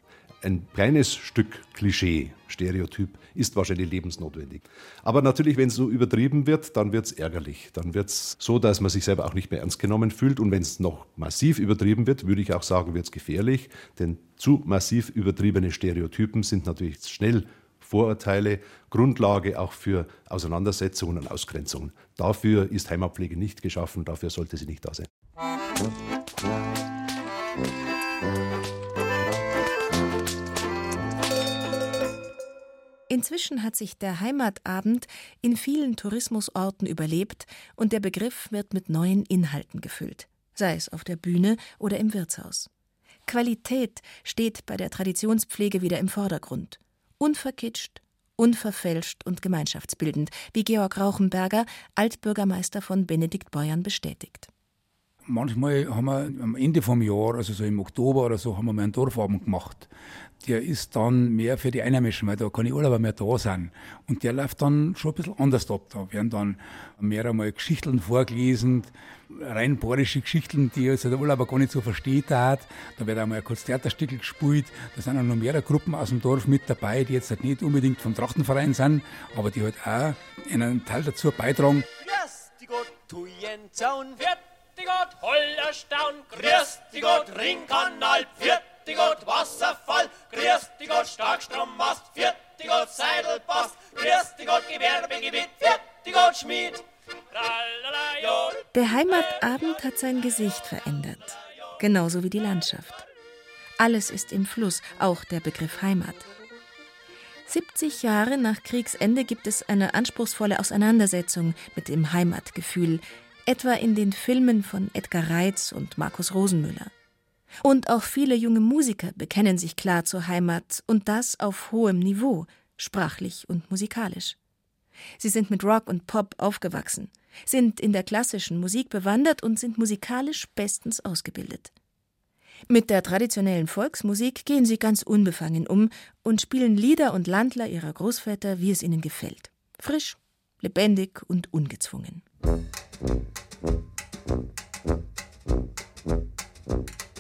Ein kleines Stück Klischee, Stereotyp, ist wahrscheinlich lebensnotwendig. Aber natürlich, wenn es so übertrieben wird, dann wird es ärgerlich. Dann wird es so, dass man sich selber auch nicht mehr ernst genommen fühlt. Und wenn es noch massiv übertrieben wird, würde ich auch sagen, wird es gefährlich. Denn zu massiv übertriebene Stereotypen sind natürlich schnell Vorurteile, Grundlage auch für Auseinandersetzungen und Ausgrenzungen. Dafür ist Heimatpflege nicht geschaffen, dafür sollte sie nicht da sein. Inzwischen hat sich der Heimatabend in vielen Tourismusorten überlebt und der Begriff wird mit neuen Inhalten gefüllt, sei es auf der Bühne oder im Wirtshaus. Qualität steht bei der Traditionspflege wieder im Vordergrund unverkitscht, unverfälscht und gemeinschaftsbildend, wie Georg Rauchenberger, Altbürgermeister von Benediktbeuern, bestätigt. Manchmal haben wir am Ende vom Jahr, also so im Oktober oder so, haben wir mal einen Dorfabend gemacht. Der ist dann mehr für die Einheimischen, weil da keine Urlauber mehr da sind. Und der läuft dann schon ein bisschen anders ab. Da werden dann mehr einmal Geschichten vorgelesen, rein bayerische Geschichten, die also der Urlauber gar nicht so versteht hat. Da wird einmal ein kurz Theaterstück gespielt. Da sind auch noch mehrere Gruppen aus dem Dorf mit dabei, die jetzt halt nicht unbedingt vom Trachtenverein sind, aber die halt auch einen Teil dazu beitragen. Grüß die Gott, Tuyenzaun, wird die Gott, Hollerstaun, grüß die Gott, Ringkanal, wird die Gott, Wasserfall, grüß die Gott, Starkstrommast, wird die Gott, Seidelpast, grüß die Gott, Gewerbegebiet, wird die Gott, Schmied. Der Heimatabend hat sein Gesicht verändert, genauso wie die Landschaft. Alles ist im Fluss, auch der Begriff Heimat. 70 Jahre nach Kriegsende gibt es eine anspruchsvolle Auseinandersetzung mit dem Heimatgefühl, etwa in den Filmen von Edgar Reitz und Markus Rosenmüller. Und auch viele junge Musiker bekennen sich klar zur Heimat und das auf hohem Niveau, sprachlich und musikalisch. Sie sind mit Rock und Pop aufgewachsen, sind in der klassischen Musik bewandert und sind musikalisch bestens ausgebildet. Mit der traditionellen Volksmusik gehen sie ganz unbefangen um und spielen Lieder und Landler ihrer Großväter, wie es ihnen gefällt. Frisch, lebendig und ungezwungen. Wir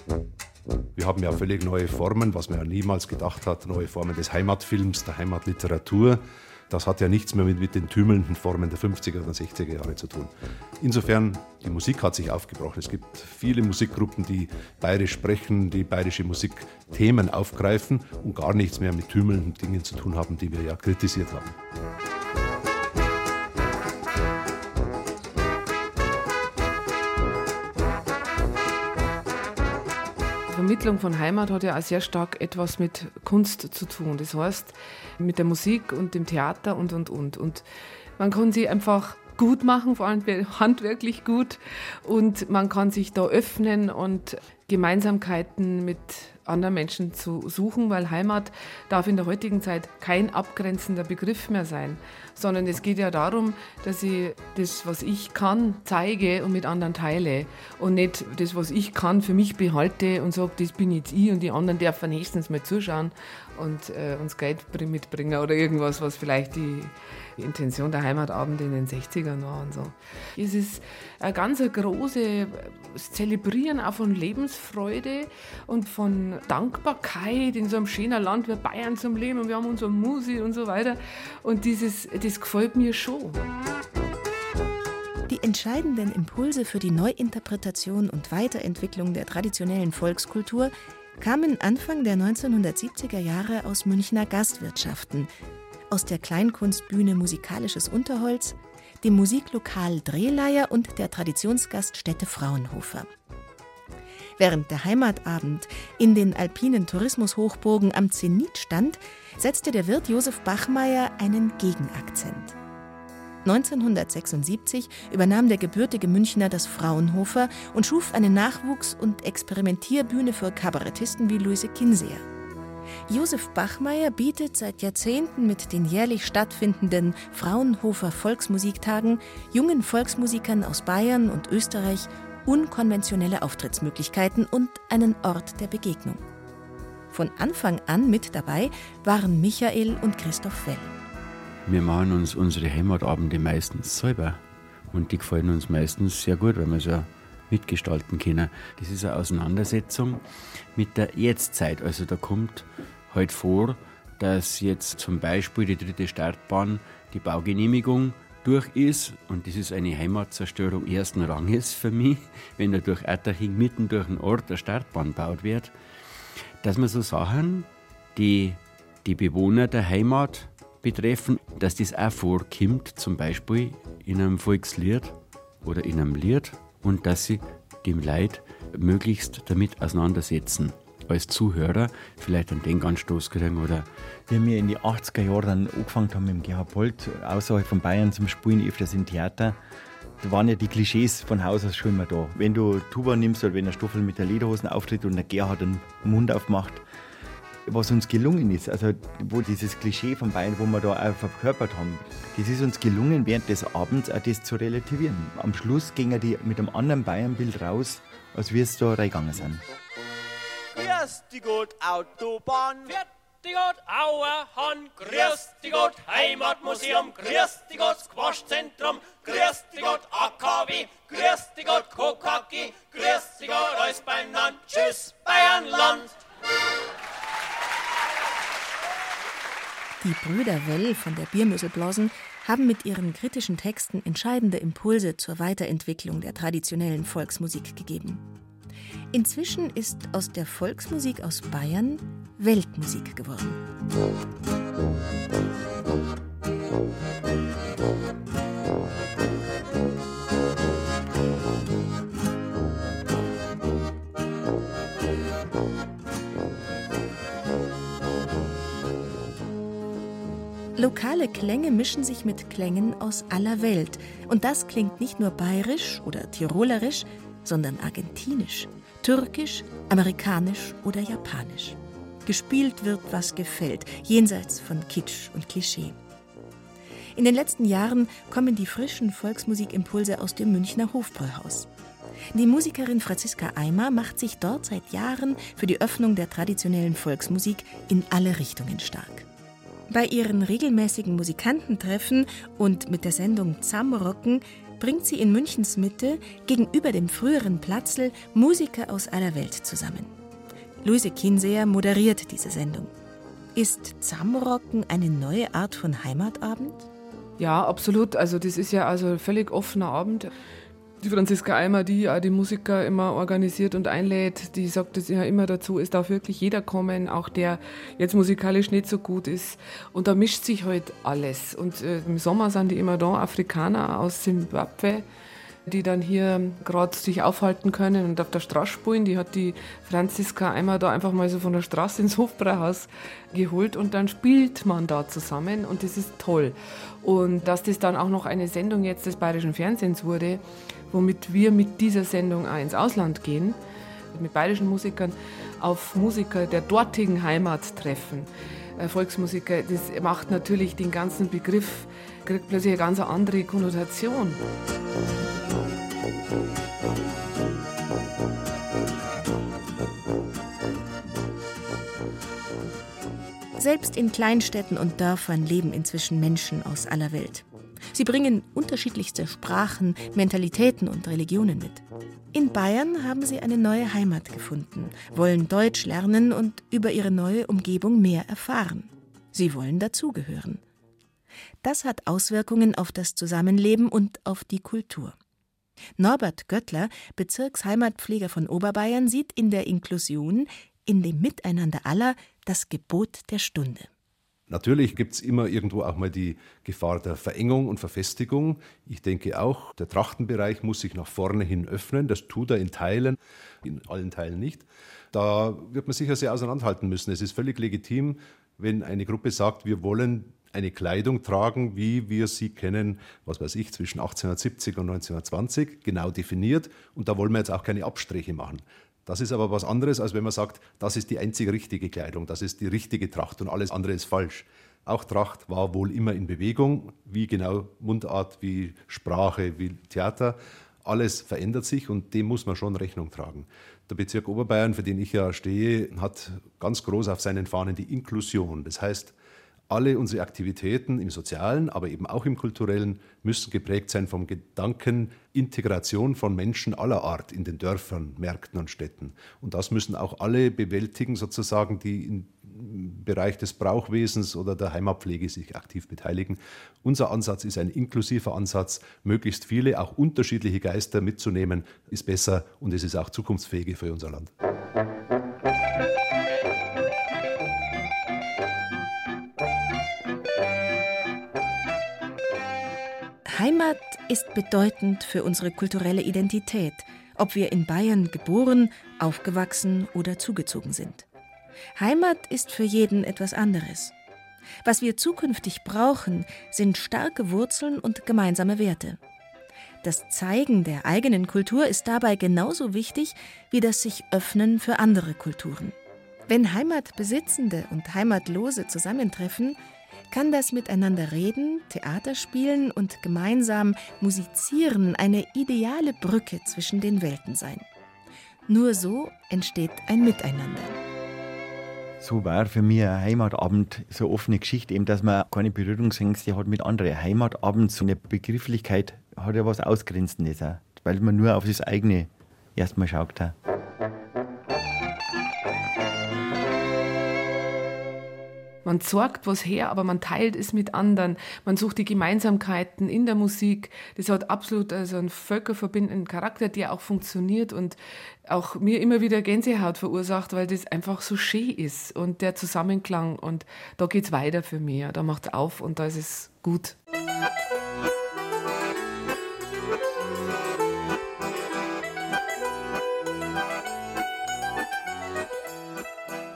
Wir haben ja völlig neue Formen, was man ja niemals gedacht hat, neue Formen des Heimatfilms, der Heimatliteratur. Das hat ja nichts mehr mit, mit den tümelnden Formen der 50er oder 60er Jahre zu tun. Insofern, die Musik hat sich aufgebrochen. Es gibt viele Musikgruppen, die bayerisch sprechen, die bayerische Musikthemen aufgreifen und gar nichts mehr mit tümelnden Dingen zu tun haben, die wir ja kritisiert haben. Vermittlung von Heimat hat ja auch sehr stark etwas mit Kunst zu tun. Das heißt, mit der Musik und dem Theater und, und, und. Und man kann sie einfach gut machen, vor allem handwerklich gut. Und man kann sich da öffnen und Gemeinsamkeiten mit anderen Menschen zu suchen, weil Heimat darf in der heutigen Zeit kein abgrenzender Begriff mehr sein, sondern es geht ja darum, dass ich das, was ich kann, zeige und mit anderen teile und nicht das, was ich kann, für mich behalte und sage, das bin jetzt ich und die anderen dürfen nächstens mal zuschauen und äh, uns Geld mitbringen oder irgendwas, was vielleicht die Intention der Heimatabende in den 60ern war und so. Es ist ein ganz große Zelebrieren auch von Lebensfreude und von Dankbarkeit in so einem schönen Land wie Bayern zum Leben und wir haben unsere Musik und so weiter. Und dieses, das gefällt mir schon. Die entscheidenden Impulse für die Neuinterpretation und Weiterentwicklung der traditionellen Volkskultur kamen Anfang der 1970er Jahre aus Münchner Gastwirtschaften, aus der Kleinkunstbühne Musikalisches Unterholz, dem Musiklokal Drehleier und der Traditionsgaststätte Fraunhofer. Während der Heimatabend in den alpinen Tourismushochburgen am Zenit stand, setzte der Wirt Josef Bachmeier einen Gegenakzent. 1976 übernahm der gebürtige Münchner das Fraunhofer und schuf eine Nachwuchs- und Experimentierbühne für Kabarettisten wie Luise Kinseer. Josef Bachmeier bietet seit Jahrzehnten mit den jährlich stattfindenden Fraunhofer Volksmusiktagen jungen Volksmusikern aus Bayern und Österreich unkonventionelle Auftrittsmöglichkeiten und einen Ort der Begegnung. Von Anfang an mit dabei waren Michael und Christoph Well. Wir machen uns unsere Heimatabende meistens selber und die gefallen uns meistens sehr gut, weil wir so mitgestalten können. Das ist eine Auseinandersetzung mit der Jetztzeit. Also da kommt halt vor, dass jetzt zum Beispiel die dritte Startbahn die Baugenehmigung durch ist und das ist eine Heimatzerstörung ersten Ranges für mich, wenn da durch Atterching mitten durch den Ort der Startbahn gebaut wird, dass man so Sachen, die die Bewohner der Heimat betreffen, dass das auch vorkommt, zum Beispiel in einem Volkslied oder in einem Lied und dass sie dem Leid möglichst damit auseinandersetzen. Als Zuhörer vielleicht einen Denkanstoß kriegen oder wir in die 80er Jahren dann angefangen haben mit dem Gerhard Bolt, außerhalb von Bayern zum Spielen, öfters im Theater, da waren ja die Klischees von Haus aus schon immer da. Wenn du Tuba nimmst oder wenn der Stoffel mit der Lederhosen auftritt und der Gerhard den Mund aufmacht, was uns gelungen ist, also wo dieses Klischee von Bayern, wo wir da auch verkörpert haben, das ist uns gelungen, während des Abends auch das zu relativieren. Am Schluss gingen die mit einem anderen Bayernbild raus, als wir es da reingegangen sind. Grüß die Gott Autobahn, die Gott Auerhahn, grüß die Gott Heimatmuseum, grüß die Gott Squashzentrum, grüß die Gott AKW, grüß die Gott Kokaki, grüß die Gott Eisbeinan, tschüss Bayernland. Die Brüder Well von der Biermüsselblasen haben mit ihren kritischen Texten entscheidende Impulse zur Weiterentwicklung der traditionellen Volksmusik gegeben. Inzwischen ist aus der Volksmusik aus Bayern Weltmusik geworden. Lokale Klänge mischen sich mit Klängen aus aller Welt. Und das klingt nicht nur bayerisch oder tirolerisch, sondern argentinisch, türkisch, amerikanisch oder japanisch. Gespielt wird, was gefällt, jenseits von Kitsch und Klischee. In den letzten Jahren kommen die frischen Volksmusikimpulse aus dem Münchner Hofbräuhaus. Die Musikerin Franziska Eimer macht sich dort seit Jahren für die Öffnung der traditionellen Volksmusik in alle Richtungen stark. Bei ihren regelmäßigen Musikantentreffen und mit der Sendung Zamrocken bringt sie in Münchens Mitte gegenüber dem früheren Platzl Musiker aus aller Welt zusammen. Luise Kinseer moderiert diese Sendung. Ist Zamrocken eine neue Art von Heimatabend? Ja, absolut. Also das ist ja also ein völlig offener Abend. Die Franziska Eimer, die auch die Musiker immer organisiert und einlädt, die sagt es ja immer dazu, es darf wirklich jeder kommen, auch der jetzt musikalisch nicht so gut ist. Und da mischt sich halt alles. Und äh, im Sommer sind die immer da, Afrikaner aus Simbabwe, die dann hier gerade sich aufhalten können und auf der Straße spielen. Die hat die Franziska einmal da einfach mal so von der Straße ins Hofbräuhaus geholt und dann spielt man da zusammen und das ist toll. Und dass das dann auch noch eine Sendung jetzt des Bayerischen Fernsehens wurde, womit wir mit dieser Sendung auch ins Ausland gehen, mit bayerischen Musikern auf Musiker der dortigen Heimat treffen. Äh, Volksmusiker, das macht natürlich den ganzen Begriff, kriegt plötzlich eine ganz andere Konnotation. Selbst in Kleinstädten und Dörfern leben inzwischen Menschen aus aller Welt. Sie bringen unterschiedlichste Sprachen, Mentalitäten und Religionen mit. In Bayern haben sie eine neue Heimat gefunden, wollen Deutsch lernen und über ihre neue Umgebung mehr erfahren. Sie wollen dazugehören. Das hat Auswirkungen auf das Zusammenleben und auf die Kultur. Norbert Göttler, Bezirksheimatpfleger von Oberbayern, sieht in der Inklusion, in dem Miteinander aller, das Gebot der Stunde. Natürlich gibt es immer irgendwo auch mal die Gefahr der Verengung und Verfestigung. Ich denke auch, der Trachtenbereich muss sich nach vorne hin öffnen. Das tut er in Teilen, in allen Teilen nicht. Da wird man sicher sehr auseinanderhalten müssen. Es ist völlig legitim, wenn eine Gruppe sagt, wir wollen eine Kleidung tragen, wie wir sie kennen, was weiß ich, zwischen 1870 und 1920, genau definiert. Und da wollen wir jetzt auch keine Abstriche machen. Das ist aber was anderes, als wenn man sagt, das ist die einzige richtige Kleidung, das ist die richtige Tracht und alles andere ist falsch. Auch Tracht war wohl immer in Bewegung, wie genau Mundart, wie Sprache, wie Theater. Alles verändert sich und dem muss man schon Rechnung tragen. Der Bezirk Oberbayern, für den ich ja stehe, hat ganz groß auf seinen Fahnen die Inklusion. Das heißt, alle unsere Aktivitäten im sozialen, aber eben auch im kulturellen müssen geprägt sein vom Gedanken Integration von Menschen aller Art in den Dörfern, Märkten und Städten. Und das müssen auch alle bewältigen, sozusagen, die im Bereich des Brauchwesens oder der Heimatpflege sich aktiv beteiligen. Unser Ansatz ist ein inklusiver Ansatz. Möglichst viele, auch unterschiedliche Geister mitzunehmen, ist besser und es ist auch zukunftsfähiger für unser Land. Heimat ist bedeutend für unsere kulturelle Identität, ob wir in Bayern geboren, aufgewachsen oder zugezogen sind. Heimat ist für jeden etwas anderes. Was wir zukünftig brauchen, sind starke Wurzeln und gemeinsame Werte. Das Zeigen der eigenen Kultur ist dabei genauso wichtig wie das sich öffnen für andere Kulturen. Wenn Heimatbesitzende und Heimatlose zusammentreffen, kann das Miteinander reden, Theater spielen und gemeinsam musizieren eine ideale Brücke zwischen den Welten sein. Nur so entsteht ein Miteinander. So war für mich ein Heimatabend so eine offene Geschichte, eben, dass man keine Berührungsängste hat mit anderen. Heimatabend, so eine Begrifflichkeit, hat ja was Ausgrenzendes, weil man nur auf das eigene erstmal schaut. Auch. Man sorgt was her, aber man teilt es mit anderen. Man sucht die Gemeinsamkeiten in der Musik. Das hat absolut also einen völkerverbindenden Charakter, der auch funktioniert und auch mir immer wieder Gänsehaut verursacht, weil das einfach so schön ist und der Zusammenklang. Und da geht es weiter für mich. Da macht es auf und da ist es gut.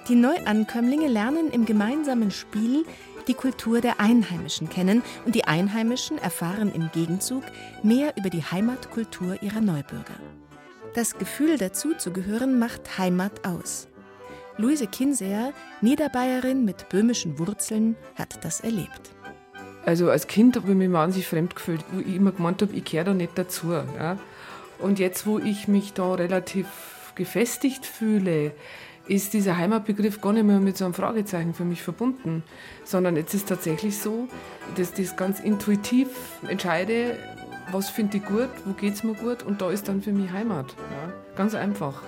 Die Neuankömmlinge lernen im gemeinsamen Spiel die Kultur der Einheimischen kennen und die Einheimischen erfahren im Gegenzug mehr über die Heimatkultur ihrer Neubürger. Das Gefühl dazuzugehören macht Heimat aus. Luise Kinseer, Niederbayerin mit böhmischen Wurzeln, hat das erlebt. Also als Kind habe ich mich wahnsinnig fremd gefühlt, wo ich immer gemeint habe, ich kehre da nicht dazu. Ja? Und jetzt, wo ich mich da relativ gefestigt fühle, ist dieser Heimatbegriff gar nicht mehr mit so einem Fragezeichen für mich verbunden, sondern jetzt ist tatsächlich so, dass ich das ganz intuitiv entscheide, was finde ich gut, wo geht es mir gut und da ist dann für mich Heimat. Ja? Ganz einfach.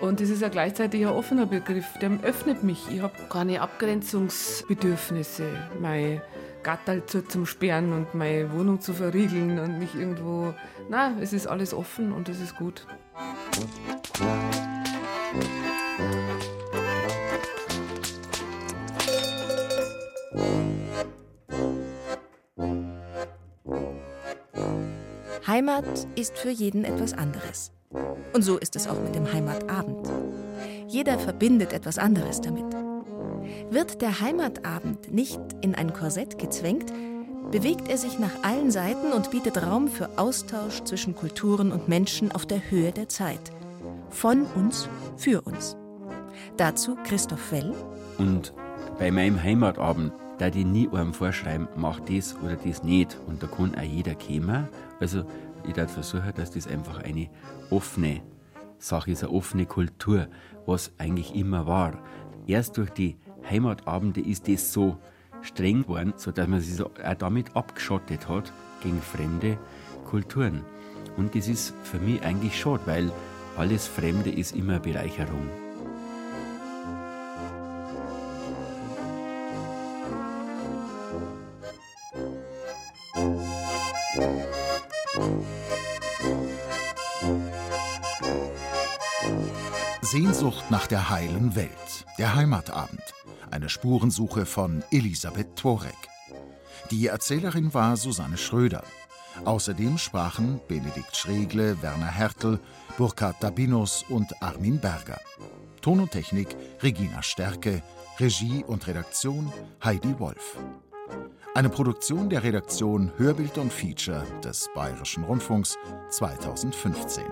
Und das ist ja gleichzeitig ein offener Begriff, der öffnet mich. Ich habe keine Abgrenzungsbedürfnisse, mein Gattal zu zum Sperren und meine Wohnung zu verriegeln und mich irgendwo. Na, es ist alles offen und es ist gut. Heimat ist für jeden etwas anderes. Und so ist es auch mit dem Heimatabend. Jeder verbindet etwas anderes damit. Wird der Heimatabend nicht in ein Korsett gezwängt, bewegt er sich nach allen Seiten und bietet Raum für Austausch zwischen Kulturen und Menschen auf der Höhe der Zeit. Von uns für uns. Dazu Christoph Well. Und bei meinem Heimatabend da die nie einem vorschreiben, mach das oder das nicht. Und da kann auch jeder kommen. Also ich würde versuchen, dass das einfach eine offene Sache ist, eine offene Kultur, was eigentlich immer war. Erst durch die Heimatabende ist das so streng geworden, sodass man sich auch damit abgeschottet hat gegen fremde Kulturen. Und das ist für mich eigentlich schade, weil alles Fremde ist immer Bereicherung. Sehnsucht nach der heilen Welt. Der Heimatabend. Eine Spurensuche von Elisabeth Tworek. Die Erzählerin war Susanne Schröder. Außerdem sprachen Benedikt Schregle, Werner Hertel, Burkhard Dabinus und Armin Berger. Ton und Technik Regina Stärke, Regie und Redaktion Heidi Wolf. Eine Produktion der Redaktion Hörbild und Feature des Bayerischen Rundfunks 2015.